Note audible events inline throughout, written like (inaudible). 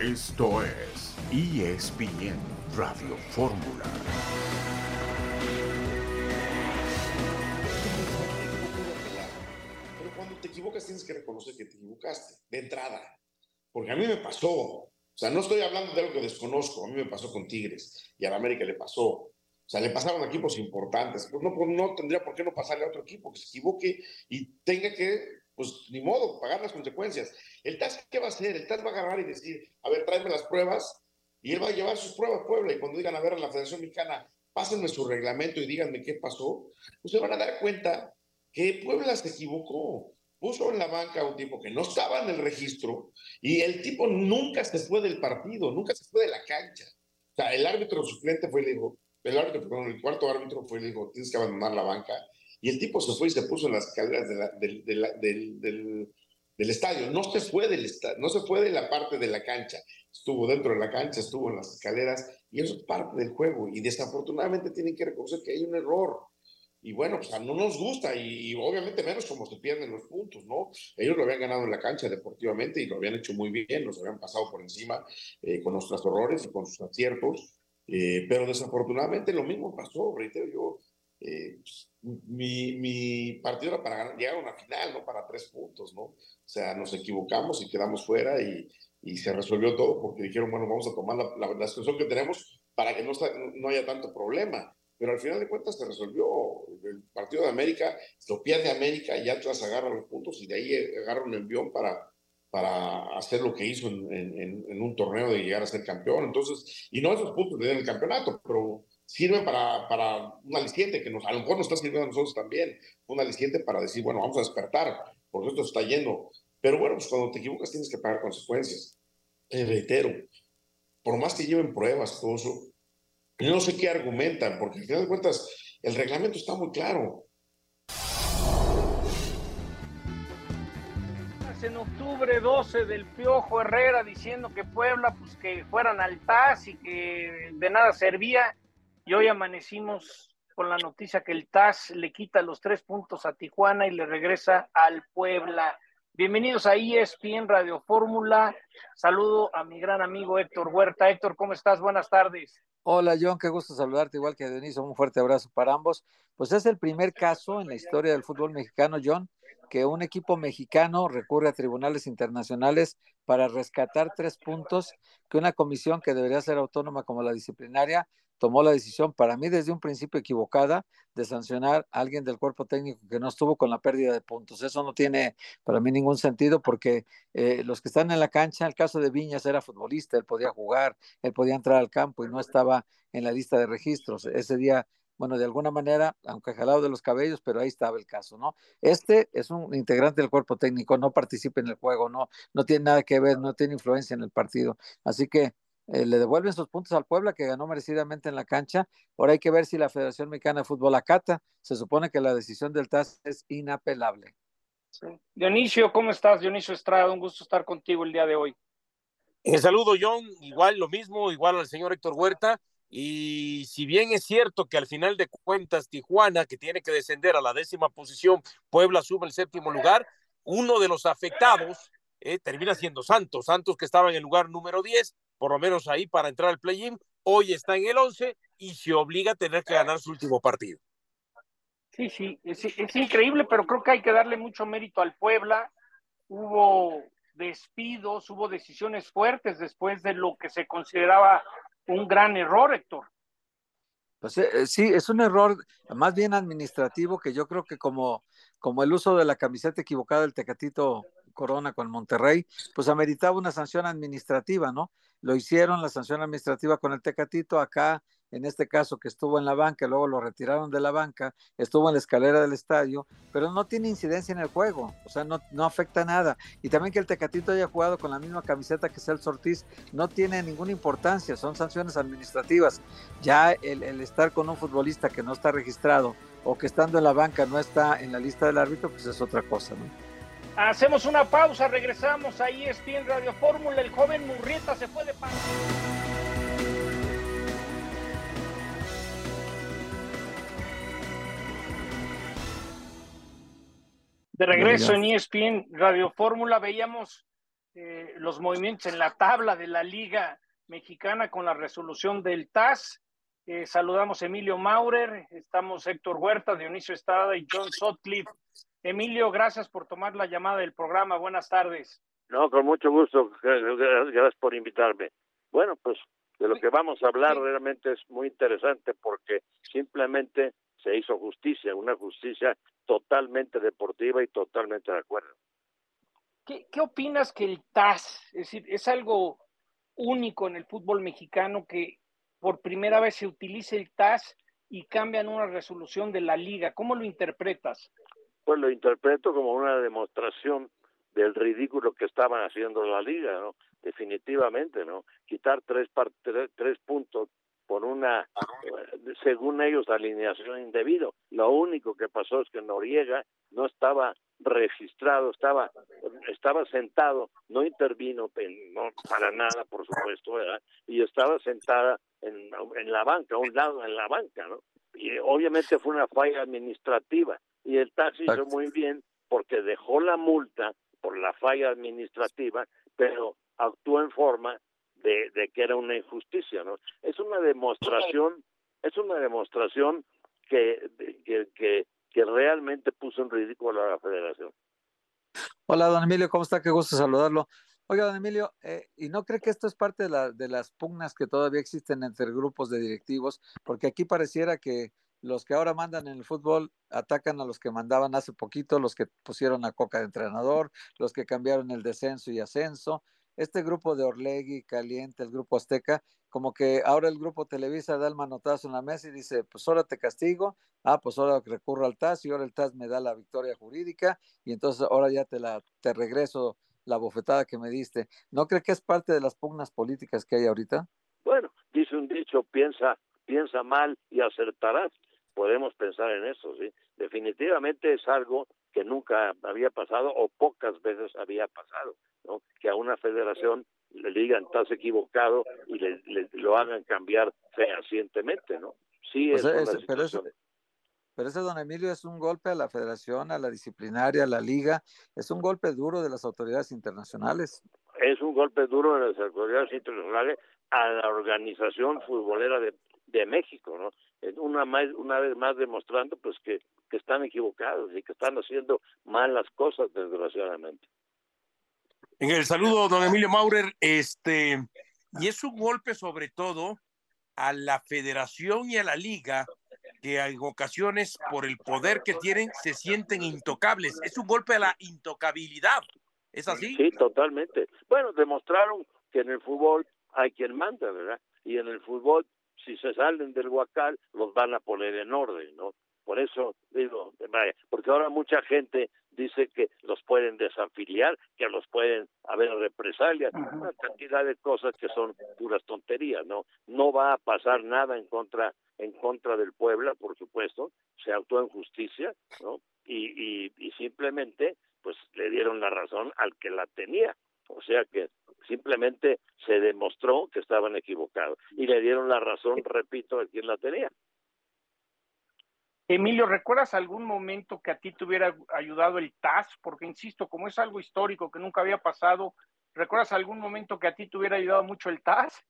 Esto es ESPN Radio Fórmula. Pero cuando te equivocas tienes que reconocer que te equivocaste, de entrada. Porque a mí me pasó. O sea, no estoy hablando de algo que desconozco. A mí me pasó con Tigres y a la América le pasó. O sea, le pasaron equipos importantes. Pues pues no tendría por qué no pasarle a otro equipo que se equivoque y tenga que, pues ni modo, pagar las consecuencias. El TAS, ¿qué va a hacer? El TAS va a agarrar y decir, a ver, tráeme las pruebas y él va a llevar sus pruebas a Puebla y cuando digan a ver a la Federación Mexicana, pásenme su reglamento y díganme qué pasó, pues se van a dar cuenta que Puebla se equivocó. Puso en la banca a un tipo que no estaba en el registro y el tipo nunca se fue del partido, nunca se fue de la cancha. O sea, el árbitro suplente fue y dijo, el árbitro, el cuarto árbitro fue y le dijo, tienes que abandonar la banca. Y el tipo se fue y se puso en las escaleras del, del, del, estadio. No se fue del no se fue de la parte de la cancha estuvo dentro de la cancha, estuvo en las escaleras, y eso es parte del juego. Y desafortunadamente tienen que reconocer que hay un error. Y bueno, pues no nos gusta, y, obviamente menos como se pierden los puntos, ¿no? Ellos lo habían ganado en la cancha deportivamente y lo habían hecho muy bien, nos habían pasado por encima eh, con nuestros errores y con sus aciertos, eh, pero desafortunadamente lo mismo pasó, reitero yo. Eh, pues, mi, mi, partido era para llegar a una final, no para tres puntos, ¿no? O sea, nos equivocamos y quedamos fuera y, y se resolvió todo porque dijeron, bueno, vamos a tomar la, la, situación que tenemos para que no, no haya tanto problema. Pero al final de cuentas se resolvió. El partido de América, lo pierde América y Atlas agarra los puntos y de ahí agarra un envión para, para hacer lo que hizo en, en, un torneo de llegar a ser campeón. Entonces, y no esos puntos de el campeonato, pero sirven para, un aliciente que nos, a lo mejor nos está sirviendo a nosotros también, un aliciente para decir, bueno, vamos a despertar, porque esto está yendo. Pero bueno, pues cuando te equivocas tienes que pagar consecuencias. Te reitero, por más que lleven pruebas, todo eso, no sé qué argumentan, porque al final de cuentas el reglamento está muy claro. En octubre 12 del Piojo Herrera diciendo que Puebla, pues que fueran al TAS y que de nada servía. Y hoy amanecimos con la noticia que el TAS le quita los tres puntos a Tijuana y le regresa al Puebla. Bienvenidos a ESPN Radio Fórmula. Saludo a mi gran amigo Héctor Huerta. Héctor, ¿cómo estás? Buenas tardes. Hola John, qué gusto saludarte, igual que a Deniso, un fuerte abrazo para ambos. Pues es el primer caso en la historia del fútbol mexicano, John, que un equipo mexicano recurre a tribunales internacionales para rescatar tres puntos que una comisión que debería ser autónoma como la disciplinaria tomó la decisión, para mí desde un principio equivocada, de sancionar a alguien del cuerpo técnico que no estuvo con la pérdida de puntos. Eso no tiene para mí ningún sentido porque eh, los que están en la cancha, el caso de Viñas era futbolista, él podía jugar, él podía entrar al campo y no estaba en la lista de registros. Ese día bueno, de alguna manera, aunque jalado de los cabellos, pero ahí estaba el caso, ¿no? Este es un integrante del cuerpo técnico, no participa en el juego, no, no tiene nada que ver, no tiene influencia en el partido. Así que eh, le devuelven sus puntos al Puebla, que ganó merecidamente en la cancha. Ahora hay que ver si la Federación Mexicana de Fútbol acata. Se supone que la decisión del TAS es inapelable. Dionisio, ¿cómo estás? Dionisio Estrada, un gusto estar contigo el día de hoy. Un eh, saludo, John. Igual lo mismo, igual al señor Héctor Huerta. Y si bien es cierto que al final de cuentas Tijuana, que tiene que descender a la décima posición, Puebla sube el séptimo lugar, uno de los afectados eh, termina siendo Santos. Santos que estaba en el lugar número 10, por lo menos ahí para entrar al play-in, hoy está en el 11 y se obliga a tener que ganar su último partido. Sí, sí, es, es increíble, pero creo que hay que darle mucho mérito al Puebla. Hubo despidos, hubo decisiones fuertes después de lo que se consideraba un gran error, Héctor. Pues eh, eh, sí, es un error más bien administrativo que yo creo que como, como el uso de la camiseta equivocada del Tecatito Corona con Monterrey, pues ameritaba una sanción administrativa, ¿no? Lo hicieron, la sanción administrativa con el Tecatito, acá en este caso que estuvo en la banca, luego lo retiraron de la banca, estuvo en la escalera del estadio, pero no tiene incidencia en el juego, o sea, no, afecta nada. Y también que el Tecatito haya jugado con la misma camiseta que Celso Ortiz no tiene ninguna importancia, son sanciones administrativas. Ya el, el estar con un futbolista que no está registrado o que estando en la banca no está en la lista del árbitro, pues es otra cosa, ¿no? Hacemos una pausa, regresamos ahí, en Radio Fórmula, el joven Murrieta se fue de pausa. De regreso en ESPN Radio Fórmula veíamos eh, los movimientos en la tabla de la Liga Mexicana con la resolución del TAS. Eh, saludamos a Emilio Maurer, estamos Héctor Huerta, Dionisio Estrada y John Sotcliffe. Emilio, gracias por tomar la llamada del programa. Buenas tardes. No, con mucho gusto. Gracias por invitarme. Bueno, pues de lo que vamos a hablar realmente es muy interesante porque simplemente se hizo justicia, una justicia totalmente deportiva y totalmente de acuerdo. ¿Qué, qué opinas que el TAS, es decir, es algo único en el fútbol mexicano que por primera vez se utilice el TAS y cambian una resolución de la liga? ¿Cómo lo interpretas? Pues lo interpreto como una demostración del ridículo que estaban haciendo la liga, ¿no? Definitivamente, ¿no? Quitar tres, tres puntos por una, según ellos, alineación indebido. Lo único que pasó es que Noriega no estaba registrado, estaba, estaba sentado, no intervino no, para nada, por supuesto, ¿verdad? Y estaba sentada en, en la banca, a un lado en la banca, ¿no? Y obviamente fue una falla administrativa. Y el taxi hizo muy bien porque dejó la multa por la falla administrativa, pero actuó en forma de, de que era una injusticia, ¿no? Es una demostración, es una demostración que, que, que, que realmente puso en ridículo a la federación. Hola, don Emilio, ¿cómo está? Qué gusto saludarlo. Oiga, don Emilio, eh, ¿y no cree que esto es parte de, la, de las pugnas que todavía existen entre grupos de directivos? Porque aquí pareciera que los que ahora mandan en el fútbol atacan a los que mandaban hace poquito, los que pusieron a Coca de entrenador, los que cambiaron el descenso y ascenso, este grupo de Orlegui, Caliente, el grupo Azteca, como que ahora el grupo Televisa da el manotazo en la mesa y dice, pues ahora te castigo, ah, pues ahora recurro al TAS y ahora el TAS me da la victoria jurídica y entonces ahora ya te la te regreso la bofetada que me diste. ¿No cree que es parte de las pugnas políticas que hay ahorita? Bueno, dice un dicho, piensa, piensa mal y acertarás. Podemos pensar en eso, sí. Definitivamente es algo que nunca había pasado o pocas veces había pasado que a una federación le digan estás equivocado y le, lo hagan cambiar fehacientemente, ¿no? Sí, es pero, ese, pero ese, don Emilio, es un golpe a la federación, a la disciplinaria, a la liga, es un golpe duro de las autoridades internacionales. Es un golpe duro de las autoridades internacionales a la organización futbolera de, de México, ¿no? Una, más, una vez más demostrando pues que, que están equivocados y que están haciendo malas cosas, desgraciadamente. En el saludo, don Emilio Maurer, este, y es un golpe sobre todo a la federación y a la liga, que en ocasiones, por el poder que tienen, se sienten intocables. Es un golpe a la intocabilidad. ¿Es así? Sí, totalmente. Bueno, demostraron que en el fútbol hay quien manda, ¿verdad? Y en el fútbol, si se salen del huacal, los van a poner en orden, ¿no? Por eso digo, vaya, porque ahora mucha gente dice que los pueden desafiliar, que los pueden haber represalias, una cantidad de cosas que son puras tonterías, ¿no? No va a pasar nada en contra en contra del Puebla, por supuesto, se actuó en justicia, ¿no? Y, y, y simplemente, pues le dieron la razón al que la tenía. O sea que simplemente se demostró que estaban equivocados y le dieron la razón, repito, a quien la tenía. Emilio, ¿recuerdas algún momento que a ti te hubiera ayudado el TAS? Porque, insisto, como es algo histórico que nunca había pasado, ¿recuerdas algún momento que a ti te hubiera ayudado mucho el TAS?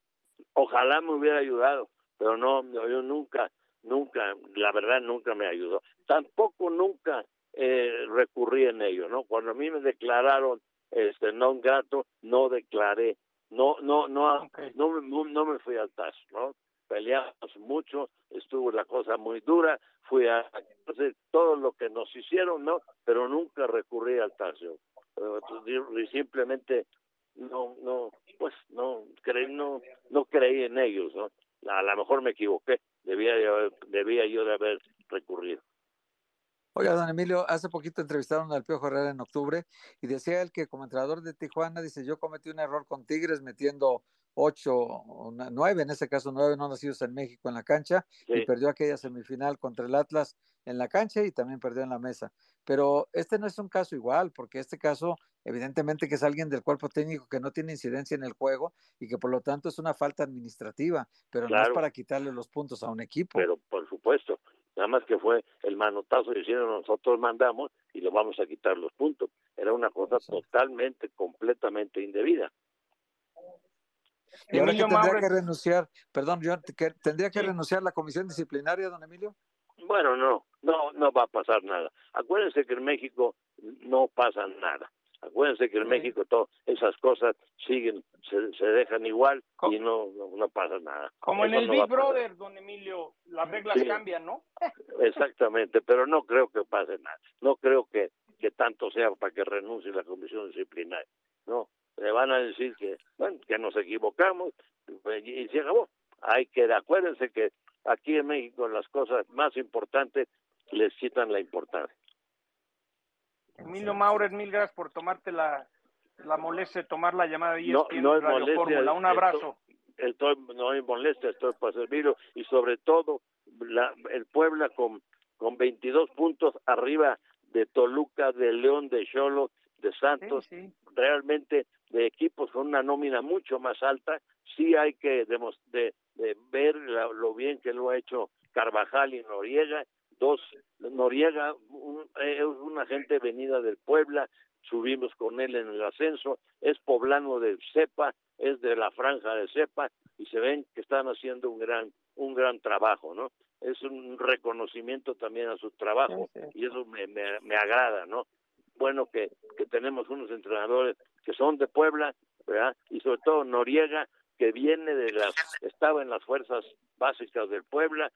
Ojalá me hubiera ayudado, pero no, yo nunca, nunca, la verdad nunca me ayudó. Tampoco nunca eh, recurrí en ello, ¿no? Cuando a mí me declararon este non grato, no declaré, no, no, no, no, no, no me fui al TAS, ¿no? peleamos mucho, estuvo la cosa muy dura, fui a hacer todo lo que nos hicieron, ¿no? Pero nunca recurrí al taxio. Y simplemente no, no, pues no creí, no, no creí en ellos, ¿no? A lo mejor me equivoqué, debía, debía yo de haber recurrido. Oiga, don Emilio, hace poquito entrevistaron al Piojo Herrera en octubre y decía él que como entrenador de Tijuana, dice, yo cometí un error con Tigres metiendo ocho, nueve, en ese caso nueve no nacidos en México en la cancha y perdió aquella semifinal contra el Atlas en la cancha y también perdió en la mesa. Pero este no es un caso igual, porque este caso evidentemente que es alguien del cuerpo técnico que no tiene incidencia en el juego y que por lo tanto es una falta administrativa, pero no es para quitarle los puntos a un equipo. Pero por supuesto, nada más que fue el manotazo diciendo nosotros mandamos y le vamos a quitar los puntos. Era una cosa totalmente, completamente indebida. Y ahora que tendría que renunciar, perdón, yo tendría que renunciar la comisión disciplinaria, don Emilio. Bueno, no, no, no va a pasar nada. Acuérdense que en México no pasa nada. Acuérdense que en México todas esas cosas siguen, se, dejan igual y no, no, pasa nada. Como en el Big Brother, don Emilio, las reglas cambian, ¿no? (laughs) Exactamente, pero no creo que pase nada. No creo que, que tanto sea para que renuncie la comisión disciplinaria. No, le van a decir que, bueno, que nos equivocamos y se acabó. Hay que, acuérdense que aquí en México las cosas más importantes les quitan la importancia. Emilio Maurer, mil gracias por tomarte la, la molestia de tomar la llamada y no, no es molestia, Un abrazo. Estoy, no hay molestia, estoy para servirlo. Y sobre todo la, el Puebla con, con 22 puntos arriba de Toluca, de León, de Cholo, de Santos, realmente de equipos con una nómina mucho más alta, sí hay que de, de ver lo bien que lo ha hecho Carvajal y Noriega dos, Noriega es una gente venida del Puebla, subimos con él en el ascenso, es poblano del Cepa, es de la franja de Cepa y se ven que están haciendo un gran un gran trabajo, ¿no? Es un reconocimiento también a su trabajo y eso me, me, me agrada, ¿no? Bueno que, que tenemos unos entrenadores que son de Puebla, ¿verdad? Y sobre todo Noriega, que viene de las, estaba en las fuerzas básicas del Puebla,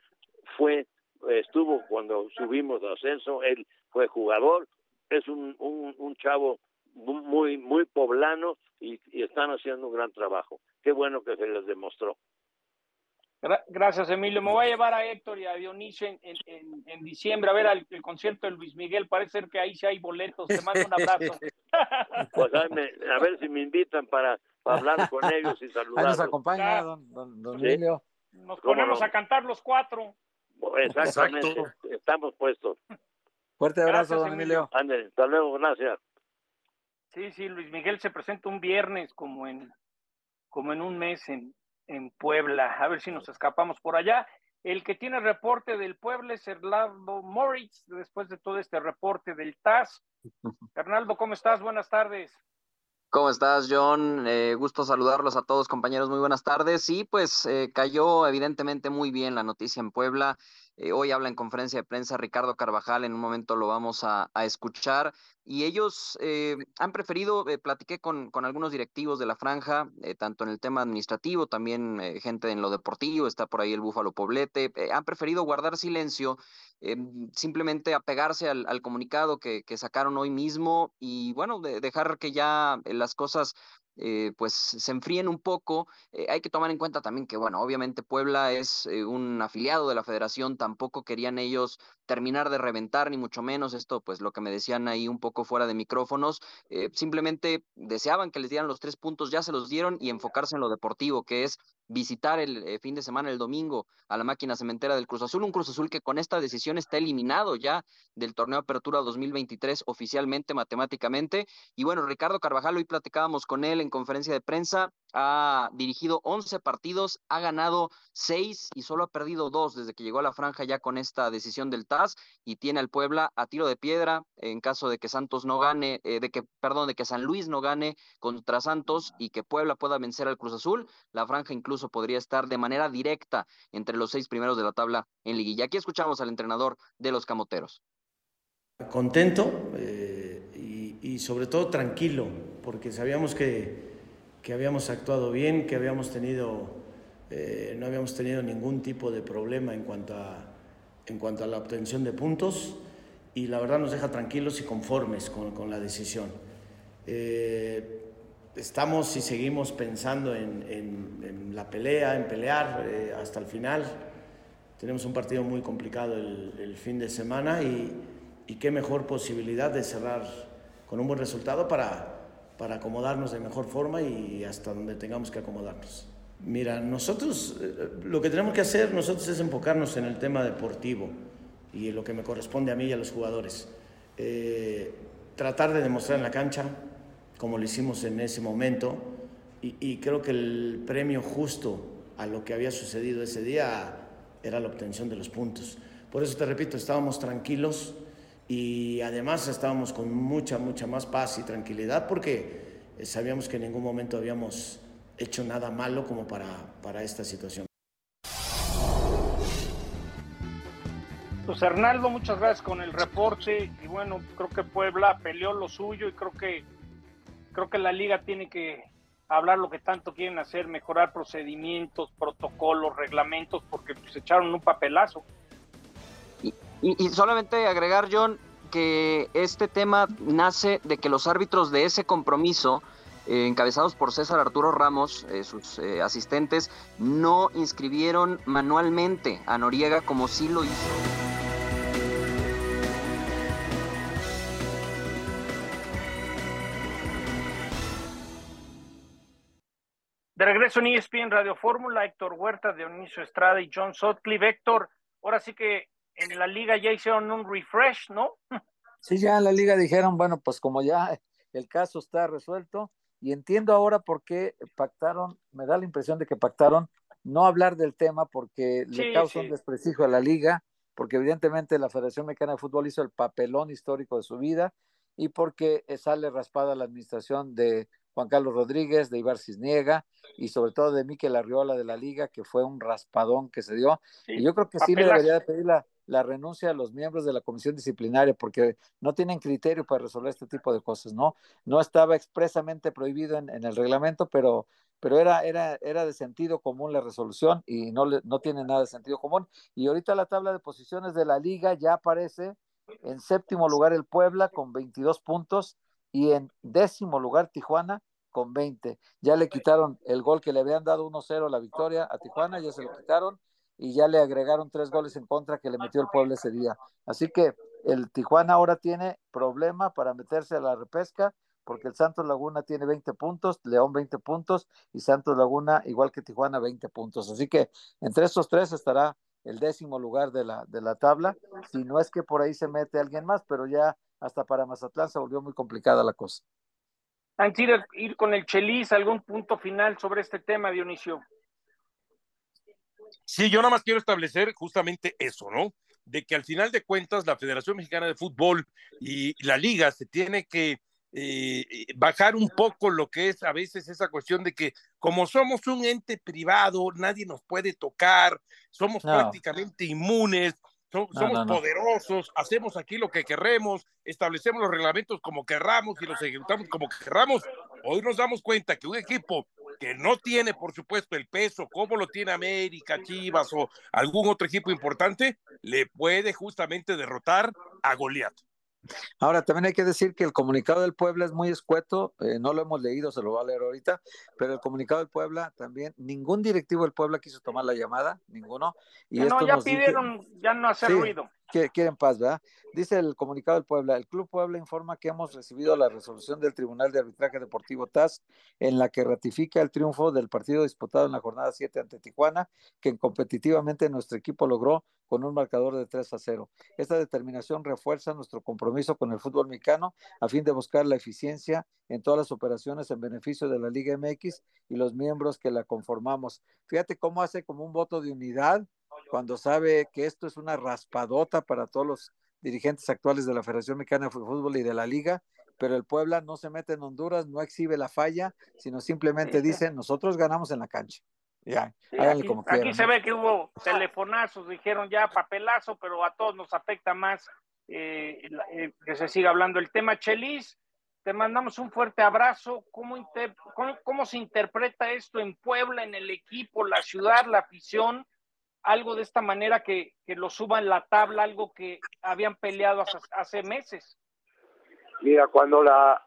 fue estuvo cuando subimos de ascenso, él fue jugador, es un, un, un chavo muy muy poblano y, están haciendo un gran trabajo. Qué bueno que se les demostró. Gracias, Emilio. Me voy a llevar a Héctor y a Dionisio en, en, en diciembre a ver el, concierto de Luis Miguel. Parece ser que ahí sí hay boletos. Te mando un abrazo. (laughs) Pues a ver si me invitan para, hablar con ellos y saludarlos. nos acompaña, don, Emilio. Nos ponemos a cantar los cuatro. Exactamente, estamos puestos. Fuerte abrazo, don Emilio. hasta luego, gracias. Sí, sí, Luis Miguel se presenta un viernes como en, como en un mes en, en Puebla. A ver si nos escapamos por allá. El que tiene reporte del Puebla es Hernaldo Moritz, después de todo este reporte del TAS. (laughs) Hernaldo, ¿cómo estás? Buenas tardes. ¿Cómo estás, John? Eh, gusto saludarlos a todos, compañeros. Muy buenas tardes. Sí, pues eh, cayó evidentemente muy bien la noticia en Puebla. Eh, hoy habla en conferencia de prensa Ricardo Carvajal, en un momento lo vamos a, escuchar. Y ellos eh, han preferido, eh, platiqué con, algunos directivos de la franja, tanto en el tema administrativo, también gente en lo deportivo, está por ahí el Búfalo Poblete, han preferido guardar silencio, simplemente apegarse al, comunicado que, que, sacaron hoy mismo y bueno, dejar que ya las cosas eh, pues se enfríen un poco. Eh, hay que tomar en cuenta también que, bueno, obviamente Puebla es eh, un afiliado de la federación, tampoco querían ellos terminar de reventar, ni mucho menos esto, pues lo que me decían ahí un poco fuera de micrófonos, simplemente deseaban que les dieran los tres puntos, ya se los dieron y enfocarse en lo deportivo, que es visitar el fin de semana, el domingo, a la máquina cementera del Cruz Azul, un Cruz Azul que con esta decisión está eliminado ya del torneo Apertura 2023 oficialmente, matemáticamente. Y bueno, Ricardo Carvajal, hoy platicábamos con él en conferencia de prensa, ha dirigido 11 partidos, ha ganado 6 y solo ha perdido 2 desde que llegó a la franja ya con esta decisión del TAS y tiene al Puebla a tiro de piedra en caso de que Santos no gane, eh, de que, perdón, de que San Luis no gane contra Santos y que Puebla pueda vencer al Cruz Azul, la franja incluso podría estar de manera directa entre los seis primeros de la tabla en liguilla. Aquí escuchamos al entrenador de los Camoteros. Contento eh, y, y sobre todo tranquilo, porque sabíamos que que habíamos actuado bien, que habíamos tenido, eh, no habíamos tenido ningún tipo de problema en cuanto, a, en cuanto a la obtención de puntos y la verdad nos deja tranquilos y conformes con, con la decisión. Eh, estamos y seguimos pensando en, en, la pelea, en pelear eh, hasta el final. Tenemos un partido muy complicado el, el fin de semana y, y qué mejor posibilidad de cerrar con un buen resultado para para acomodarnos de mejor forma y hasta donde tengamos que acomodarnos. Mira, nosotros eh, lo que tenemos que hacer nosotros es enfocarnos en el tema deportivo y en lo que me corresponde a mí y a los jugadores. Eh, tratar de demostrar en la cancha, como lo hicimos en ese momento, y, y, creo que el premio justo a lo que había sucedido ese día era la obtención de los puntos. Por eso te repito, estábamos tranquilos y además estábamos con mucha, mucha más paz y tranquilidad porque sabíamos que en ningún momento habíamos hecho nada malo como para, para esta situación. Pues Hernaldo, muchas gracias con el reporte y bueno, creo que Puebla peleó lo suyo y creo que creo que la liga tiene que hablar lo que tanto quieren hacer, mejorar procedimientos, protocolos, reglamentos, porque pues echaron un papelazo. Y, solamente agregar, John, que este tema nace de que los árbitros de ese compromiso, eh, encabezados por César Arturo Ramos, eh, sus eh, asistentes, no inscribieron manualmente a Noriega como sí lo hizo. De regreso en ESPN Radio Fórmula, Héctor Huerta, Dionisio Estrada y John Sotcliffe. Héctor, ahora sí que en la liga ya hicieron un refresh, ¿no? (laughs) Sí, ya en la liga dijeron, bueno, pues como ya el caso está resuelto, y entiendo ahora por qué pactaron, me da la impresión de que pactaron no hablar del tema porque le causa un desprestigio a la liga, porque evidentemente la Federación Mexicana de Fútbol hizo el papelón histórico de su vida y porque sale raspada la administración de Juan Carlos Rodríguez, de Ibar Cisniega y sobre todo de Miquel Arriola de la Liga, que fue un raspadón que se dio. y yo creo que sí le debería pedir la, la, renuncia a los miembros de la comisión disciplinaria porque no tienen criterio para resolver este tipo de cosas, ¿no? No estaba expresamente prohibido en, el reglamento, pero, pero era, era, era de sentido común la resolución y no, le, no tiene nada de sentido común. Y ahorita la tabla de posiciones de la Liga ya aparece en séptimo lugar el Puebla con 22 puntos y en décimo lugar Tijuana con 20. Ya le quitaron el gol que le habían dado 1-0 la victoria a Tijuana, ya se lo quitaron y ya le agregaron tres goles en contra que le metió el pueblo ese día. Así que el Tijuana ahora tiene problema para meterse a la repesca porque el Santos Laguna tiene 20 puntos, León 20 puntos y Santos Laguna igual que Tijuana 20 puntos. Así que entre estos tres estará el décimo lugar de la, de la tabla, si no es que por ahí se mete alguien más, pero ya hasta para Mazatlán se volvió muy complicada la cosa. Antes de ir con el Chelis, ¿algún punto final sobre este tema, Dionisio? Sí, yo nada más quiero establecer justamente eso, ¿no? De que al final de cuentas la Federación Mexicana de Fútbol y la liga se tiene que eh, bajar un poco lo que es a veces esa cuestión de que como somos un ente privado, nadie nos puede tocar, somos prácticamente inmunes, somos poderosos, hacemos aquí lo que querremos, establecemos los reglamentos como querramos y los ejecutamos como querramos. Hoy nos damos cuenta que un equipo que no tiene, por supuesto, el peso como lo tiene América, Chivas o algún otro equipo importante, le puede justamente derrotar a Goliat. Ahora, también hay que decir que el comunicado del Puebla es muy escueto, eh, no lo hemos leído, se lo voy a leer ahorita, pero el comunicado del Puebla también, ningún directivo del Puebla quiso tomar la llamada, ninguno. Y no, ya pidieron ya no hacer ruido quieren paz, ¿verdad? Dice el comunicado del Puebla, el Club Puebla informa que hemos recibido la resolución del Tribunal de Arbitraje Deportivo TAS en la que ratifica el triunfo del partido disputado en la jornada 7 ante Tijuana, que competitivamente nuestro equipo logró con un marcador de 3 a 0. Esta determinación refuerza nuestro compromiso con el fútbol mexicano a fin de buscar la eficiencia en todas las operaciones en beneficio de la Liga MX y los miembros que la conformamos. Fíjate cómo hace como un voto de unidad cuando sabe que esto es una raspadota para todos los dirigentes actuales de la Federación Mexicana de Fútbol y de la Liga, pero el Puebla no se mete en Honduras, no exhibe la falla, sino simplemente dice, nosotros ganamos en la cancha. Ya, aquí, como Aquí se ve que hubo telefonazos, dijeron ya papelazo, pero a todos nos afecta más eh, eh, que se siga hablando el tema. Chelis, te mandamos un fuerte abrazo. ¿Cómo, cómo, ¿Cómo se interpreta esto en Puebla, en el equipo, la ciudad, la afición? Algo de esta manera que, que lo suba en la tabla, algo que habían peleado hace, meses. Mira, cuando la,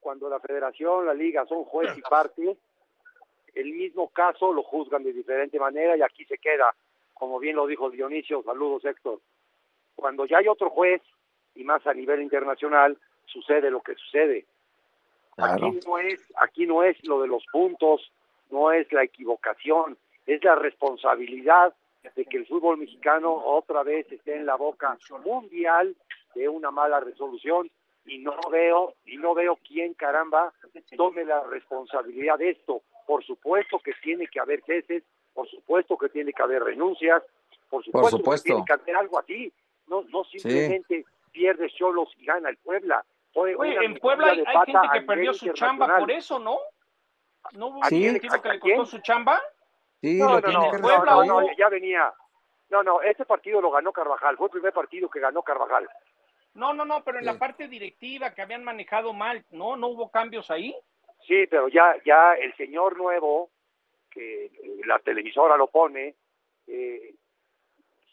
cuando la federación, la liga son juez y parte, el mismo caso lo juzgan de diferente manera y aquí se queda, como bien lo dijo Dionisio, saludos Héctor. Cuando ya hay otro juez, y más a nivel internacional, sucede lo que sucede. Aquí no es, aquí no es lo de los puntos, no es la equivocación, es la responsabilidad de que el fútbol mexicano otra vez esté en la boca mundial de una mala resolución y no veo y no veo quién caramba tome la responsabilidad de esto. Por supuesto que tiene que haber ceses, por supuesto que tiene que haber renuncias, por supuesto, Por supuesto. tiene que hacer algo así. No, no simplemente pierde solos y gana el Puebla. Oye, en Puebla hay, gente que perdió su chamba por eso, ¿no? ¿No hubo Sí. un que le costó su chamba? Sí, No, lo no, tiene no, que no, Puebla no, ya venía. No, no, este partido lo ganó Carvajal. Fue el primer partido que ganó Carvajal. No, no, no, pero en Sí. la parte directiva que habían manejado mal, ¿no? ¿No hubo cambios ahí? Sí, pero ya, ya el señor nuevo, que eh, la televisora lo pone, eh,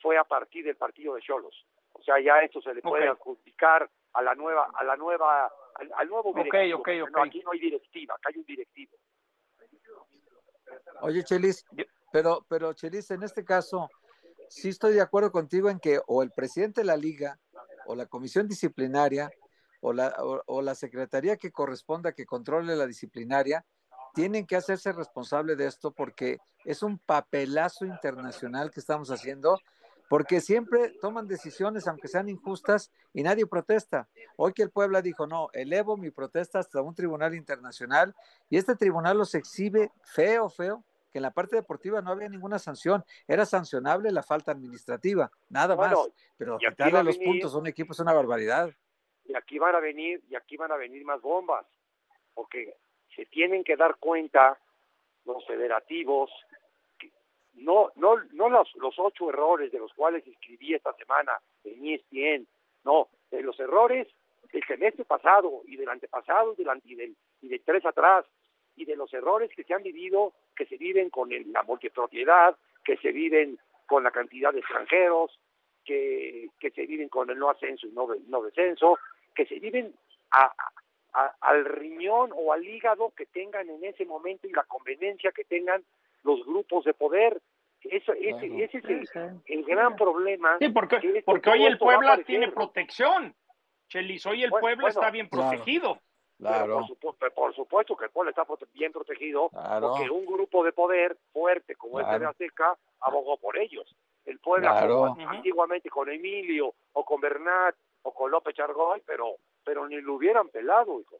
fue a partir del partido de Cholos. O sea, ya esto se le puede Ok. adjudicar a la nueva, a la nueva, al, al nuevo Ok, directivo. ok, porque ok. No, aquí no hay directiva, acá hay un directivo. Oye, Chelis, pero, pero Chelis, en este caso, sí estoy de acuerdo contigo en que o el presidente de la liga, o la comisión disciplinaria, o la, o, o la secretaría que corresponda que controle la disciplinaria, tienen que hacerse responsable de esto porque es un papelazo internacional que estamos haciendo, porque siempre toman decisiones, aunque sean injustas, y nadie protesta. Hoy que el Puebla dijo, no, elevo mi protesta hasta un tribunal internacional, y este tribunal los exhibe feo, feo, que en la parte deportiva no había ninguna sanción, era sancionable la falta administrativa, nada Bueno, más, pero quitarle los venir- puntos a un equipo es una barbaridad. y aquí van a venir y aquí van a venir más bombas porque se tienen que dar cuenta los federativos no no no los, los ocho errores de los cuales escribí esta semana en ESPN no de los errores del semestre pasado y del antepasado y del y del y de tres atrás y de los errores que se han vivido que se viven con el- la multipropiedad que se viven con la cantidad de extranjeros que, que se viven con el no ascenso y no, no descenso, que se viven a- a- al riñón o al hígado que tengan en ese momento y la conveniencia que tengan los grupos de poder. Eso, ese, Claro. ese es el, el gran problema. Sí, porque, que esto- porque hoy el Puebla tiene protección. Chelis, hoy el Bueno, Puebla bueno, está bien claro. protegido. Pero por, supu- por supuesto que el pueblo está bien protegido Claro. porque un grupo de poder fuerte como el Claro. de Azteca abogó por ellos. El pueblo Claro. como antiguamente con Emilio o con Bernat o con López Chargoy, pero pero ni lo hubieran pelado, hijo.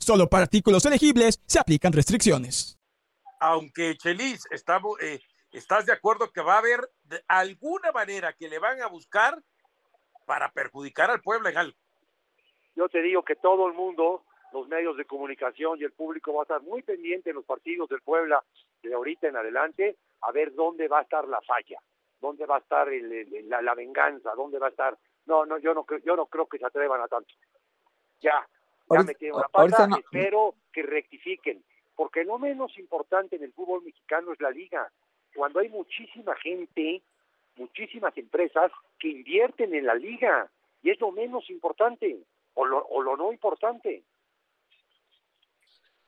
Solo para artículos elegibles se aplican restricciones. aunque Chelis, estamos, eh, ¿estás de acuerdo que va a haber de alguna manera que le van a buscar para perjudicar al pueblo en algo? Yo te digo que todo el mundo, los medios de comunicación y el público va a estar muy pendiente en los partidos del Puebla de ahorita en adelante a ver dónde va a estar la falla, dónde va a estar el- el- la, la venganza, dónde va a estar. No, no, yo no creo, yo no creo que se atrevan a tanto. Ya, ya la ahorita pata, no- espero que rectifiquen, porque lo menos importante en el fútbol mexicano es la liga. Cuando hay muchísima gente, muchísimas empresas que invierten en la liga, y es lo menos importante, o lo, o lo no importante.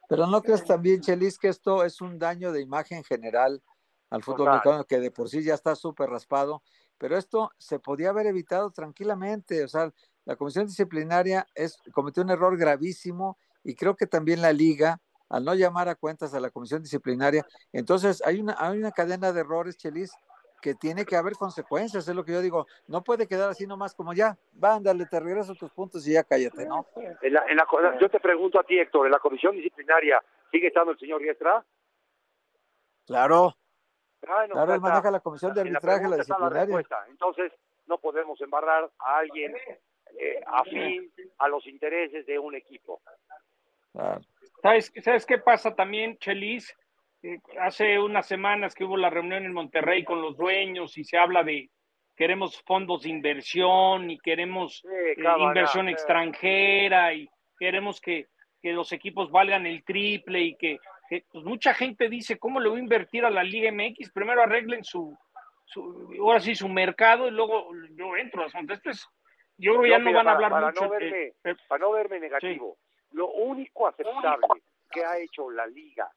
Pero no crees también, Chelis, que esto es un daño de imagen general al fútbol Total. mexicano, que de por sí ya está súper raspado, pero esto se podía haber evitado tranquilamente. O sea, la comisión disciplinaria es, cometió un error gravísimo y creo que también la liga, al no llamar a cuentas a la comisión disciplinaria, entonces hay una, hay una cadena de errores, Chelis, que tiene que haber consecuencias, es lo que yo digo. No puede quedar así nomás como ya, va, ándale, te regreso tus puntos y ya cállate, ¿no? En la, en la, yo te pregunto a ti, Héctor, ¿en la comisión disciplinaria sigue estando el señor Riestra? Claro, Ah, no, claro, él maneja la comisión de arbitraje, la la disciplinaria. Entonces, no podemos embarrar a alguien eh, afín a los intereses de un equipo. ¿Sabes, ¿Sabes qué pasa también, Chelis? Eh, hace unas semanas que hubo la reunión en Monterrey con los dueños y se habla de queremos fondos de inversión y queremos eh, inversión extranjera y queremos que, que los equipos valgan el triple y que, pues mucha gente dice, ¿cómo le voy a invertir a la Liga MX? Primero arreglen su, su ahora sí, su mercado y luego yo entro. Entonces, yo creo que ya no, van a hablar para mucho. No verme, para no verme negativo, lo único aceptable que ha hecho la Liga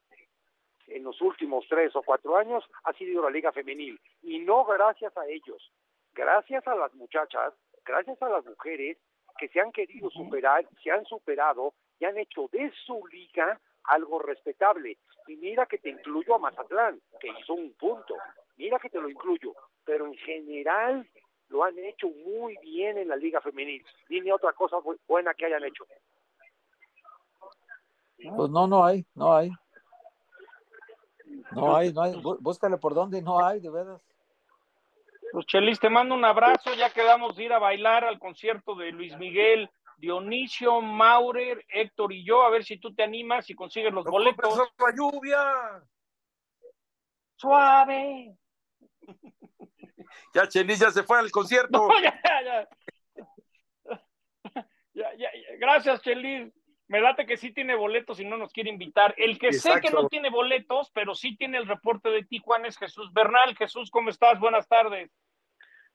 en los últimos tres o cuatro años ha sido la Liga Femenil. Y no gracias a ellos, gracias a las muchachas, gracias a las mujeres que se han querido superar, se han superado y han hecho de su liga algo respetable. Y mira que te incluyo a Mazatlán, que hizo un punto. Mira que te lo incluyo. Pero en general lo han hecho muy bien en la liga femenil. Dime otra cosa buena que hayan hecho. Pues no, no hay, no hay. No hay, no hay. Búscale por dónde, no hay, de veras. Pues Chelis, te mando un abrazo. Ya quedamos de ir a bailar al concierto de Luis Miguel, Dionisio, Maurer, Héctor y yo. A ver si tú te animas y consigues los boletos. la lluvia! ¡Suave! Ya Chelis ya se fue al concierto. (laughs) ya, ya, ya. ya, Gracias, Chelis. Me late que sí tiene boletos y no nos quiere invitar. El que sé que no tiene boletos, pero sí tiene el reporte de Tijuana es Jesús Bernal. Jesús, ¿cómo estás? Buenas tardes.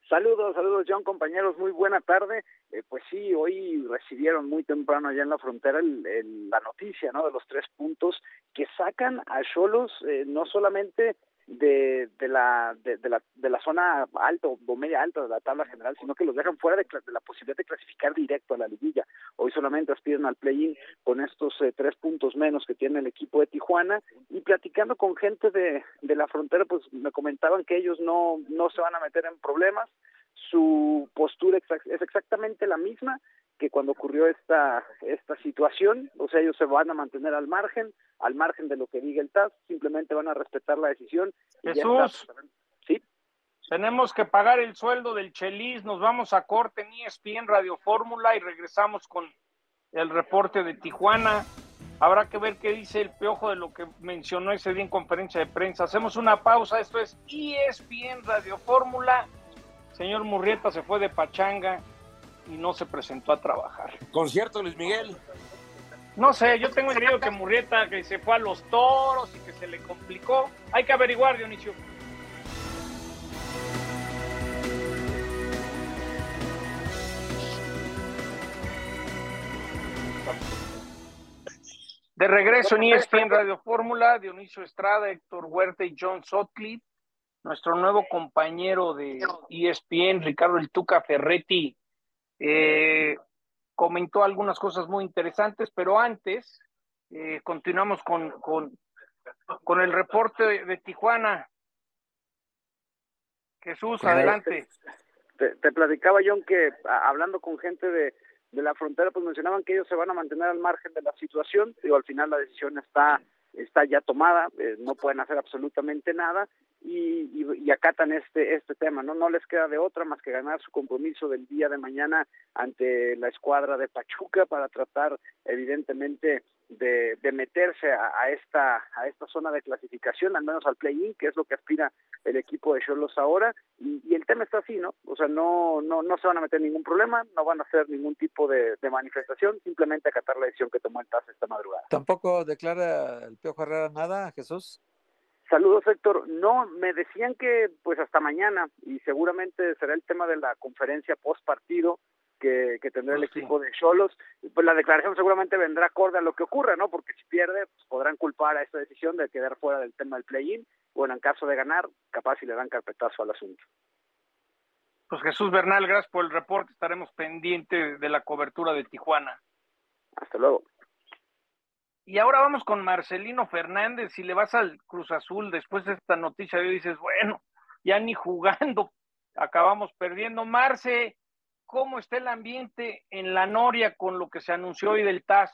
Saludos, saludos John, compañeros, muy buena tarde. Eh, pues sí, hoy recibieron muy temprano allá en la frontera la noticia, ¿no? De los tres puntos que sacan a Cholos eh, no solamente de, de, la, de, la, de la zona alta o media alta de la tabla general, sino que los dejan fuera de, la posibilidad de clasificar directo a la liguilla. Hoy solamente aspiran al play-in con estos eh, tres puntos menos que tiene el equipo de Tijuana. Y platicando con gente de, de la frontera, pues me comentaban que ellos no, no se van a meter en problemas, su postura es exactamente la misma que cuando ocurrió esta, esta situación, o sea, ellos se van a mantener al margen, al margen de lo que diga el TAS, simplemente van a respetar la decisión. Jesús, ¿sí? tenemos que pagar el sueldo del Chelis, nos vamos a corte en ESPN Radio Fórmula y regresamos con el reporte de Tijuana. Habrá que ver qué dice el piojo de lo que mencionó ese día en conferencia de prensa. Hacemos una pausa, esto es ESPN Radio Fórmula. Señor Murrieta se fue de pachanga y no se presentó a trabajar. ¿Concierto Luis Miguel? No sé, yo tengo entendido que Murrieta que se fue a los toros y que se le complicó. Hay que averiguar, Dionisio. De regreso en ESPN Radio Fórmula, Dionisio Estrada, Héctor Huerta y John Sotcliffe. Nuestro nuevo compañero de ESPN, Ricardo El Tuca Ferretti, eh, comentó algunas cosas muy interesantes, pero antes eh, continuamos con, con, con, el reporte de, Tijuana. Jesús, adelante. Te, te, platicaba, John, que hablando con gente de, de la frontera, pues mencionaban que ellos se van a mantener al margen de la situación. Digo, al final la decisión está está ya tomada, eh, no pueden hacer absolutamente nada y, y, acatan este este tema, no no les queda de otra más que ganar su compromiso del día de mañana ante la escuadra de Pachuca para tratar evidentemente de, de meterse a, esta a esta zona de clasificación, al menos al play-in, que es lo que aspira el equipo de Cholos ahora, y, y, el tema está así, ¿no? O sea, no, no, no se van a meter ningún problema, no van a hacer ningún tipo de, de manifestación, simplemente acatar la decisión que tomó el TAS esta madrugada. ¿Tampoco declara el Piojo Herrera nada, Jesús? Saludos, Héctor. No, me decían que pues hasta mañana y seguramente será el tema de la conferencia post partido que, que tendrá el pues equipo de Cholos. Pues la declaración seguramente vendrá acorde a lo que ocurra, ¿no? Porque si pierde, pues, podrán culpar a esta decisión de quedar fuera del tema del play-in. Bueno, en caso de ganar, capaz si le dan carpetazo al asunto. Pues Jesús Bernal, gracias por el reporte. Estaremos pendientes de la cobertura de Tijuana. Hasta luego. Y ahora vamos con Marcelino Fernández. Si le vas al Cruz Azul después de esta noticia, dices, bueno, ya ni jugando, (laughs) acabamos perdiendo. Marce, ¿cómo está el ambiente en la Noria con lo que se anunció hoy del TAS?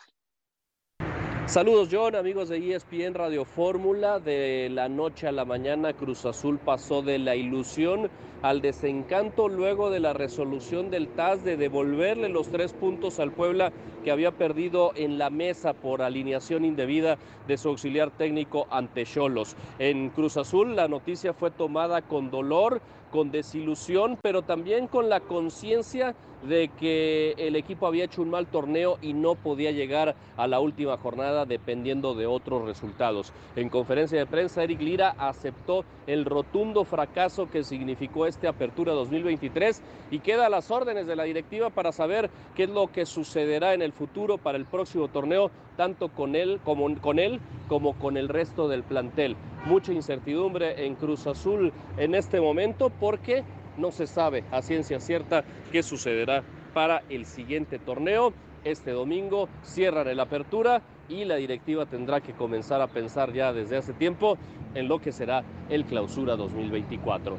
Saludos John, amigos de ESPN Radio Fórmula. De la noche a la mañana Cruz Azul pasó de la ilusión al desencanto luego de la resolución del TAS de devolverle los tres puntos al Puebla que había perdido en la mesa por alineación indebida de su auxiliar técnico ante Cholos. En Cruz Azul la noticia fue tomada con dolor con desilusión, pero también con la conciencia de que el equipo había hecho un mal torneo y no podía llegar a la última jornada dependiendo de otros resultados. En conferencia de prensa, Eric Lira aceptó el rotundo fracaso que significó esta apertura 2023 y queda a las órdenes de la directiva para saber qué es lo que sucederá en el futuro para el próximo torneo, tanto con él como con él como con el resto del plantel. Mucha incertidumbre en Cruz Azul en este momento porque no se sabe a ciencia cierta qué sucederá para el siguiente torneo. Este domingo cierran el apertura y la directiva tendrá que comenzar a pensar ya desde hace tiempo en lo que será el clausura 2024.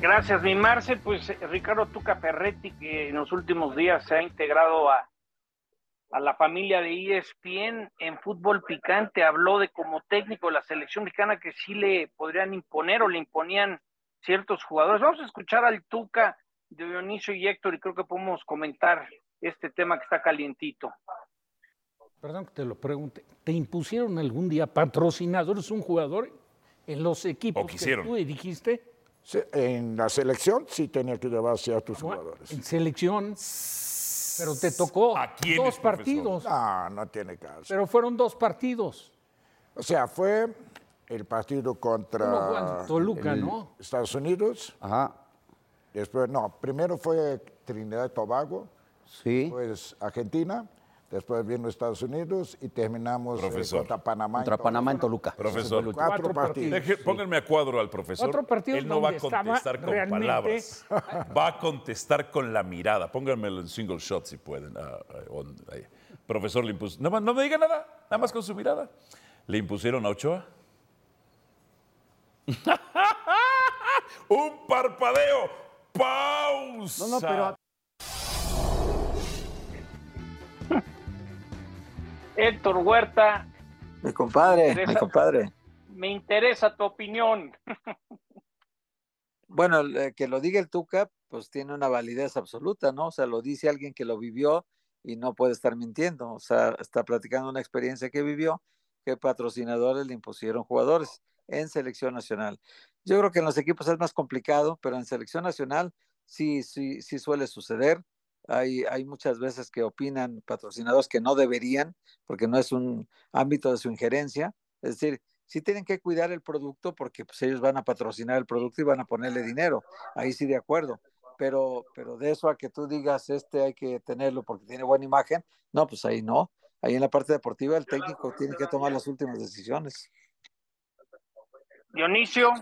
Gracias, mi Marce. Pues Ricardo Tuca Ferretti, que en los últimos días se ha integrado a a la familia de ESPN en fútbol picante, habló de como técnico de la selección mexicana que sí le podrían imponer o le imponían ciertos jugadores. Vamos a escuchar al Tuca de Dionisio y Héctor y creo que podemos comentar este tema que está calientito. Perdón que te lo pregunte, ¿te impusieron algún día patrocinadores un jugador en los equipos que tú dijiste? en la selección sí tenía que llevar a tus jugadores. En selección pero te tocó dos partidos. No, no tiene caso. Pero fueron dos partidos. O sea, fue el partido contra Toluca, ¿no? Estados Unidos. Ajá. Después, no, primero fue Trinidad y Tobago. Sí. Después Argentina. Después vino Estados Unidos y terminamos eh, contra Panamá. Contra Panamá en Toluca. Profesor, cuatro, partidos. Pónganme a cuadro al profesor. Cuatro partidos Él no va a contestar con palabras. Va a contestar con la mirada. Pónganmelo en single shot si pueden. Ah, ah, profesor le impuso. No, no me diga nada, nada más con su mirada. ¿Le impusieron a Ochoa? (laughs) ¡Un parpadeo! ¡Pausa! No, no, pero Héctor Huerta. Mi compadre, mi compadre. Me interesa tu opinión. (laughs) Bueno, que lo diga el Tuca, pues tiene una validez absoluta, ¿no? O sea, lo dice alguien que lo vivió y no puede estar mintiendo. O sea, está platicando una experiencia que vivió, que patrocinadores le impusieron jugadores en selección nacional. Yo creo que en los equipos es más complicado, pero en selección nacional sí, sí, sí suele suceder. Hay, hay muchas veces que opinan patrocinadores que no deberían, porque no es un ámbito de su injerencia. Es decir, sí tienen que cuidar el producto porque pues, ellos van a patrocinar el producto y van a ponerle dinero. Ahí sí de acuerdo. Pero, pero de eso a que tú digas, este hay que tenerlo porque tiene buena imagen, no, pues ahí no. Ahí en la parte deportiva el técnico tiene que tomar las últimas decisiones. Dionisio.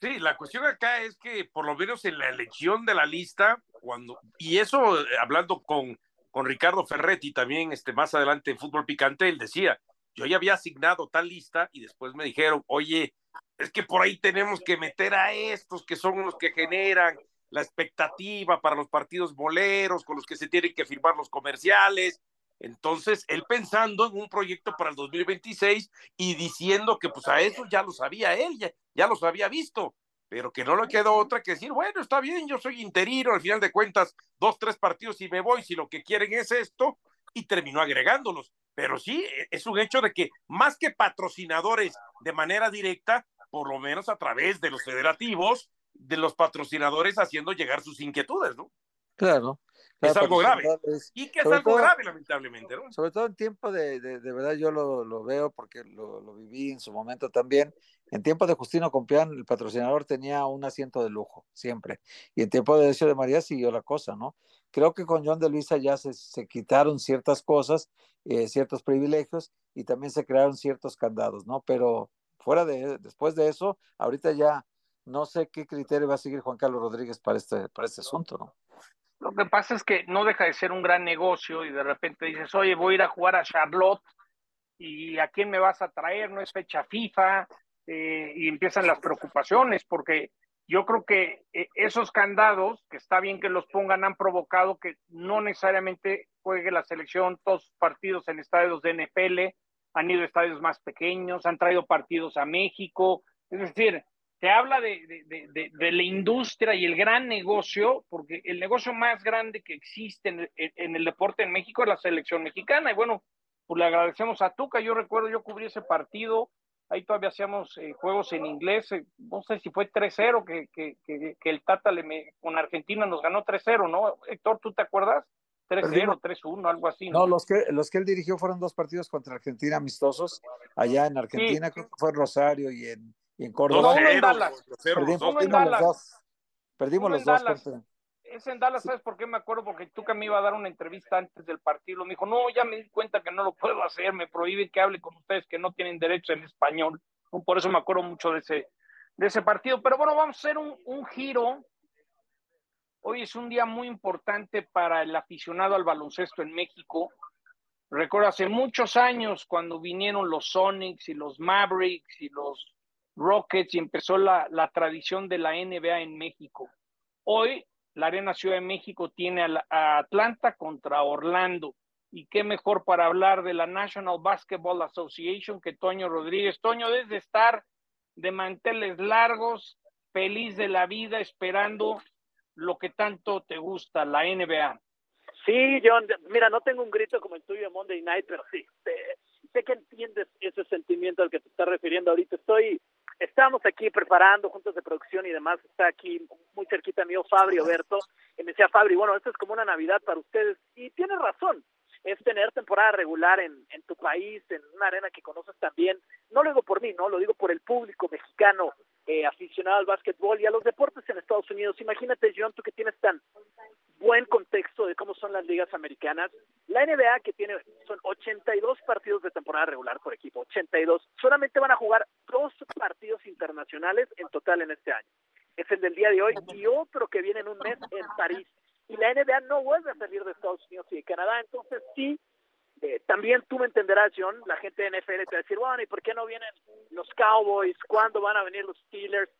Sí, la cuestión acá es que por lo menos en la elección de la lista, cuando, y eso eh, hablando con, con Ricardo Ferretti también, este, más adelante en Fútbol Picante, él decía, yo ya había asignado tal lista y después me dijeron, oye, es que por ahí tenemos que meter a estos que son los que generan la expectativa para los partidos boleros, con los que se tienen que firmar los comerciales. Entonces, él pensando en un proyecto para el 2026 y diciendo que pues a eso ya lo sabía él, ya, ya los había visto pero que no le quedó otra que decir, bueno, está bien, yo soy interino, al final de cuentas, dos, tres partidos y me voy, si lo que quieren es esto, y terminó agregándolos. Pero sí, e, es un hecho de que más que patrocinadores de manera directa, por lo menos a través de los federativos, de los patrocinadores haciendo llegar sus inquietudes, ¿no? Claro. Es algo grave. Y que es algo grave, lamentablemente, ¿no? Sobre todo en tiempo de, de, de verdad, yo lo, lo veo porque lo, lo, viví en su momento también. En tiempo de Justino Compián, el patrocinador tenía un asiento de lujo, siempre. Y en tiempo de Decio de María siguió la cosa, ¿no? Creo que con John de Luisa ya se, se quitaron ciertas cosas, eh, ciertos privilegios y también se crearon ciertos candados, ¿no? Pero fuera de, después de eso, ahorita ya no sé qué criterio va a seguir Juan Carlos Rodríguez para este, para este asunto, ¿no? Lo que pasa es que no deja de ser un gran negocio y de repente dices, oye, voy a ir a jugar a Charlotte y a quién me vas a traer, no es fecha FIFA, eh, y empiezan las preocupaciones, porque yo creo que eh, esos candados, que está bien que los pongan, han provocado que no necesariamente juegue la selección todos los partidos en estadios de NPL, han ido a estadios más pequeños, han traído partidos a México, es decir, se habla de, de, de, de, la industria y el gran negocio, porque el negocio más grande que existe en, en, el deporte en México es la selección mexicana. Y bueno, pues le agradecemos a Tuca. Yo recuerdo, yo cubrí ese partido ahí todavía hacíamos eh, juegos en inglés, eh, no sé si fue 3-0 que, que, que, el Tata le con Argentina nos ganó 3-0, ¿no? Héctor, ¿tú te acuerdas? 3-0, 3-1, algo así. ¿no? los que los que él dirigió fueron dos partidos contra Argentina amistosos, allá en Argentina, creo que fue en Rosario y en, y en Córdoba. No, en Dallas. Perdimos, los dos. Perdimos los dos. Es en Dallas, ¿sabes por qué me acuerdo? Porque tú que me iba a dar una entrevista antes del partido, me dijo, no, ya me di cuenta que no lo puedo hacer, me prohíbe que hable con ustedes que no tienen derecho en español. Por eso me acuerdo mucho de ese, de ese partido. Pero bueno, vamos a hacer un, un giro Hoy es un día muy importante para el aficionado al baloncesto en México. Recuerdo hace muchos años cuando vinieron los Sonics y los Mavericks y los Rockets y empezó la, la tradición de la NBA en México. Hoy la Arena Ciudad de México tiene a, Atlanta contra Orlando. Y qué mejor para hablar de la National Basketball Association que Toño Rodríguez. Toño, desde estar de manteles largos, feliz de la vida, esperando lo que tanto te gusta, la NBA. Sí, John, mira, no tengo un grito como el tuyo de Monday Night, pero sí, sé que entiendes ese sentimiento al que te estás refiriendo ahorita. Estoy, estamos aquí preparando juntos de producción y demás, está aquí muy cerquita mío Fabri Oberto, y me decía Fabri, bueno, esto es como una Navidad para ustedes, y tienes razón, es tener temporada regular en, en tu país, en una arena que conoces también, no lo digo por mí, no, lo digo por el público mexicano eh, aficionado al básquetbol y a los deportes en Estados Unidos. Imagínate, John, tú que tienes tan buen contexto de cómo son las ligas americanas. La NBA que tiene son 82 partidos de temporada regular por equipo, 82. Solamente van a jugar dos partidos internacionales en total en este año. Es el del día de hoy y otro que viene en un mes en París. Y la NBA no vuelve a salir de Estados Unidos y de Canadá, entonces sí eh, también tú me entenderás, John, la gente de NFL te va a decir, bueno, ¿y por qué no vienen los Cowboys? ¿Cuándo van a venir los Steelers?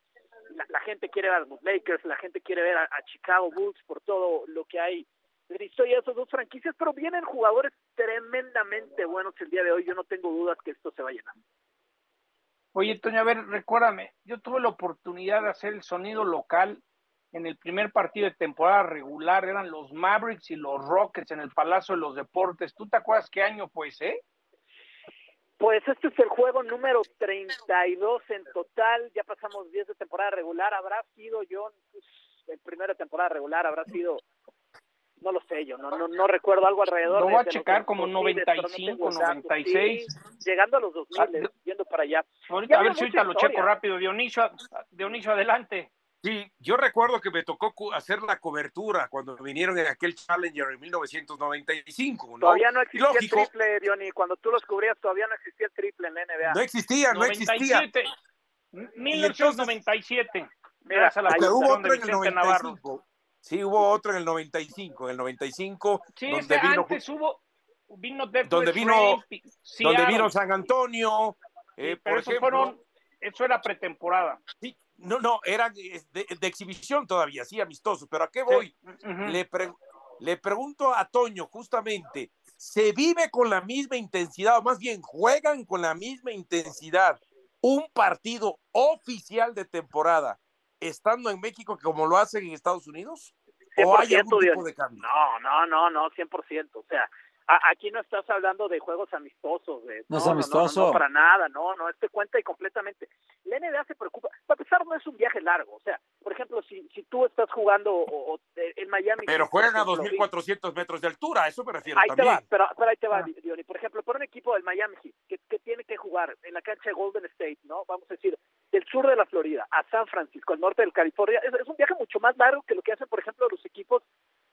La, gente quiere ver a los Lakers, la gente quiere ver a, Chicago Bulls por todo lo que hay historia de esas dos franquicias, pero vienen jugadores tremendamente buenos el día de hoy. Yo no tengo dudas que esto se va a llenar. Oye, Toño, a ver, recuérdame, yo tuve la oportunidad de hacer el sonido local en el primer partido de temporada regular eran los Mavericks y los Rockets en el Palacio de los Deportes. ¿Tú te acuerdas qué año fue ese? Pues este es el juego número 32 en total. Ya pasamos 10 de temporada regular. Habrá sido, yo, pues, el primera temporada regular habrá sido, no lo sé yo, no no, no recuerdo algo alrededor. Lo voy a checar como 95, 96. llegando a los 2000, ah, yendo para allá. Ahorita, a ver si ahorita lo checo rápido. Dionisio, Dionisio, adelante. Sí, yo recuerdo que me tocó hacer la cobertura cuando vinieron en aquel Challenger en 1995. ¿no? Todavía no existía el triple, Diony. Cuando tú los cubrías, todavía no existía el triple en la NBA. No existía, no existía. 1997. Mira, la hubo otro en el 95. Sí, hubo otro en el 95. En el 95. Sí, donde vino, antes hubo. Vino donde vino, donde vino San Antonio. Eh, pero eso, fueron, eso era pretemporada. Sí, no, no, eran de, exhibición todavía, sí, amistosos, pero ¿a qué voy? le, le pregunto a Toño, justamente, ¿se vive con la misma intensidad, o más bien juegan con la misma intensidad un partido oficial de temporada estando en México como lo hacen en Estados Unidos? ¿O hay algún tipo de cambio? No, no, no, no, 100%. O sea, aquí no estás hablando de juegos amistosos. De, no, es amistoso. No, para nada, no, no, este cuenta y completamente. La NBA se preocupa. Para empezar, no es un viaje largo. O sea, por ejemplo, si, si tú estás jugando o, en Miami. Pero juegan a 2.400 metros de altura, a eso me refiero ahí también. Te va, pero, pero ahí te va, ah. Diony. Por ejemplo, por un equipo del Miami que, que tiene que jugar en la cancha de Golden State, ¿no? Vamos a decir, del sur de la Florida a San Francisco, al norte del California, es, es un viaje mucho más largo que lo que hacen, por ejemplo, los equipos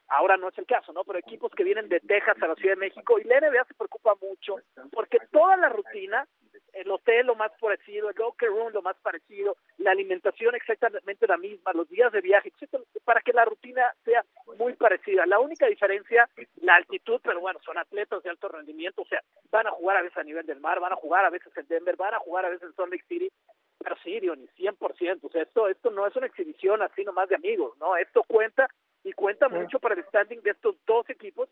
Ahora no es el caso, ¿no? Pero equipos que vienen de Texas a la Ciudad de México y la NBA se preocupa mucho porque toda la rutina, el hotel lo más parecido, el locker room lo más parecido, la alimentación exactamente la misma, los días de viaje, etcétera, para que la rutina sea muy parecida. La única diferencia, la altitud, pero bueno, son atletas de alto rendimiento, o sea, van a jugar a veces a nivel del mar, van a jugar a veces en Denver, van a jugar a veces en Salt Lake City, pero sí, ni 100%, o sea, esto, esto no es una exhibición así nomás de amigos, ¿no? Esto cuenta y cuenta mucho para el standing de estos dos equipos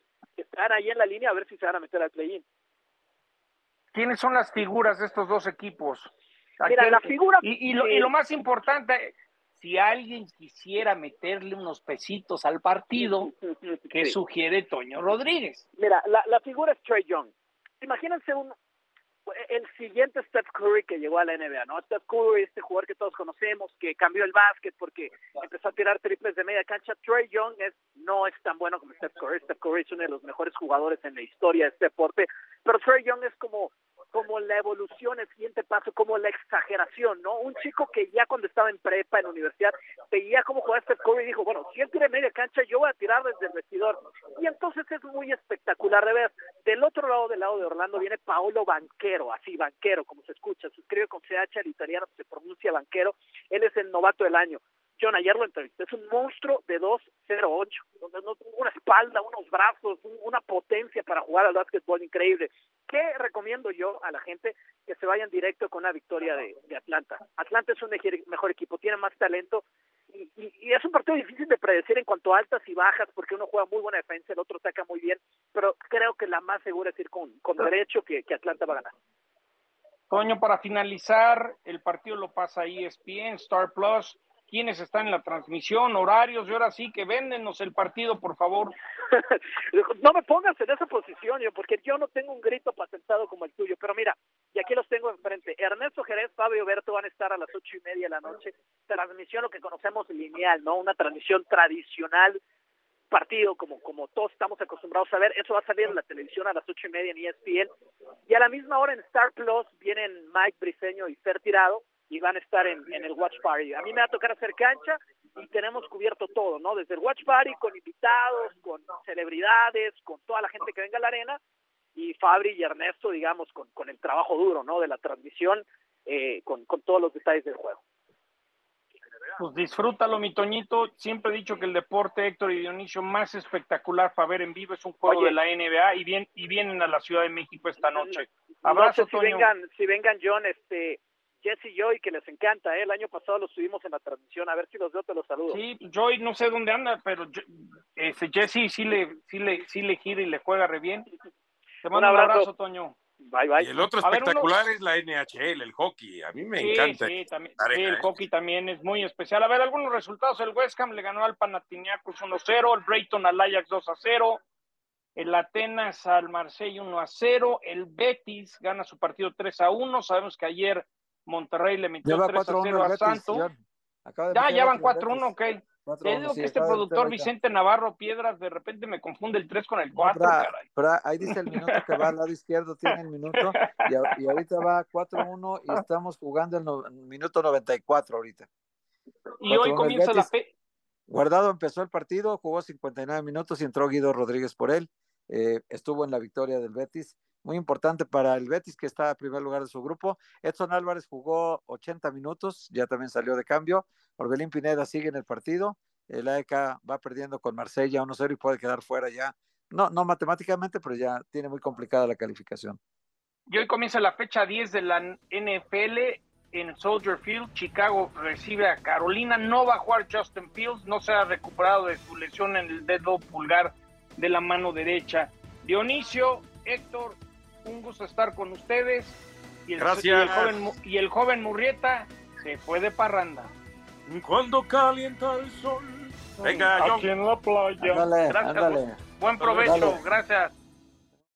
están ahí en la línea a ver si se van a meter al play-in. ¿Quiénes son las figuras de estos dos equipos? Mira, la figura... Y, y, lo, y, lo, más importante, si alguien quisiera meterle unos pesitos al partido, (laughs) ¿qué sugiere Toño Rodríguez? Mira, la, la figura es Trey Young. Imagínense un, el siguiente Steph Curry que llegó a la NBA, ¿no? Steph Curry, este jugador que todos conocemos, que cambió el básquet porque empezó a tirar triples de media cancha. Trey Young es, no es tan bueno como Steph Curry. Steph Curry es uno de los mejores jugadores en la historia de este deporte, pero Trey Young es como como la evolución, el siguiente paso, como la exageración, ¿no? Un chico que ya cuando estaba en prepa, en universidad, veía cómo jugaba Steph Curry y dijo, bueno, si él tira media cancha, yo voy a tirar desde el vestidor. Y entonces es muy espectacular de ver. Del otro lado, del lado de Orlando, viene Paolo Banquero, así, Banquero, como se escucha, se escribe con CH, el italiano se pronuncia Banquero. Él es el novato del año. Ayer lo entrevisté, es un monstruo de 2.08, donde no tuvo una espalda, unos brazos, una potencia para jugar al básquetbol increíble. ¿Qué recomiendo yo a la gente? Que se vayan directo con una victoria de, Atlanta. Atlanta es un mejor equipo, tiene más talento y, es un partido difícil de predecir en cuanto a altas y bajas porque uno juega muy buena defensa, el otro ataca muy bien, pero creo que la más segura es ir con, derecho que, que Atlanta va a ganar. Toño, para finalizar, el partido lo pasa ESPN, Star Plus quiénes están en la transmisión, horarios, y ahora sí que véndenos el partido, por favor. (laughs) no me pongas en esa posición, yo, porque yo no tengo un grito patentado como el tuyo, pero mira, y aquí los tengo enfrente. Ernesto Jerez, Fabio Berto van a estar a las ocho y media de la noche. Transmisión, lo que conocemos lineal, ¿no? Una transmisión tradicional, partido como, como todos estamos acostumbrados a ver. Eso va a salir en la televisión a las ocho y media en ESPN. Y a la misma hora en Star Plus vienen Mike Briseño y Fer Tirado y van a estar en, el Watch Party. A mí me va a tocar hacer cancha y tenemos cubierto todo, ¿no? Desde el Watch Party con invitados, con celebridades, con toda la gente que venga a la arena y Fabri y Ernesto, digamos, con, con el trabajo duro, ¿no? De la transmisión, eh, con, con todos los detalles del juego. Pues disfrútalo, mi Toñito. Siempre he dicho que el deporte, Héctor y Dionisio, más espectacular para ver en vivo es un juego de la NBA y, bien, y vienen a la Ciudad de México esta noche. Abrazo, si vengan, si vengan, John, este, Jesse y Joy, que les encanta, ¿eh? el año pasado los tuvimos en la transmisión, a ver si los veo, te los saludo. Sí, Joy no sé dónde anda, pero ese Jesse sí le, sí, le, sí le gira y le juega re bien. Te mando un abrazo, Toño. Bye, bye. Y el otro espectacular es la NHL, el hockey. A mí me encanta. Sí, también, sí, el hockey también es muy especial. A ver, algunos resultados. El West Ham le ganó al Panathinaikos 1-0, el Brayton al Ajax 2-0, el Atenas al Marsella 1-0, el Betis gana su partido 3-1. Sabemos que ayer Monterrey le metió 3 a 0 a Santos. Ya, ya van 4-1, ok. Te digo que este productor Vicente Navarro Piedras de repente me confunde el 3 con el 4, caray. Pero ahí dice el minuto que va al lado izquierdo, tiene el minuto, y, ahorita va 4-1 y (laughs) estamos jugando el, minuto 94 ahorita. Y hoy comienza la fe. Guardado empezó el partido, jugó 59 minutos y entró Guido Rodríguez por él. Eh, estuvo en la victoria del Betis muy importante para el Betis, que está en primer lugar de su grupo. Edson Álvarez jugó 80 minutos, ya también salió de cambio. Orbelín Pineda sigue en el partido. El AEK va perdiendo con Marsella 1-0 y puede quedar fuera ya. No, no matemáticamente, pero ya tiene muy complicada la calificación. Y hoy comienza la fecha 10 de la NFL en Soldier Field. Chicago recibe a Carolina. No va a jugar Justin Fields, no se ha recuperado de su lesión en el dedo pulgar de la mano derecha. Dionisio, Héctor, un gusto estar con ustedes. Y el, Gracias. Y el, joven, y el joven Murrieta se fue de parranda. Cuando calienta el sol. Venga, Aquí en la playa. Ándale, ándale. Buen provecho, gracias.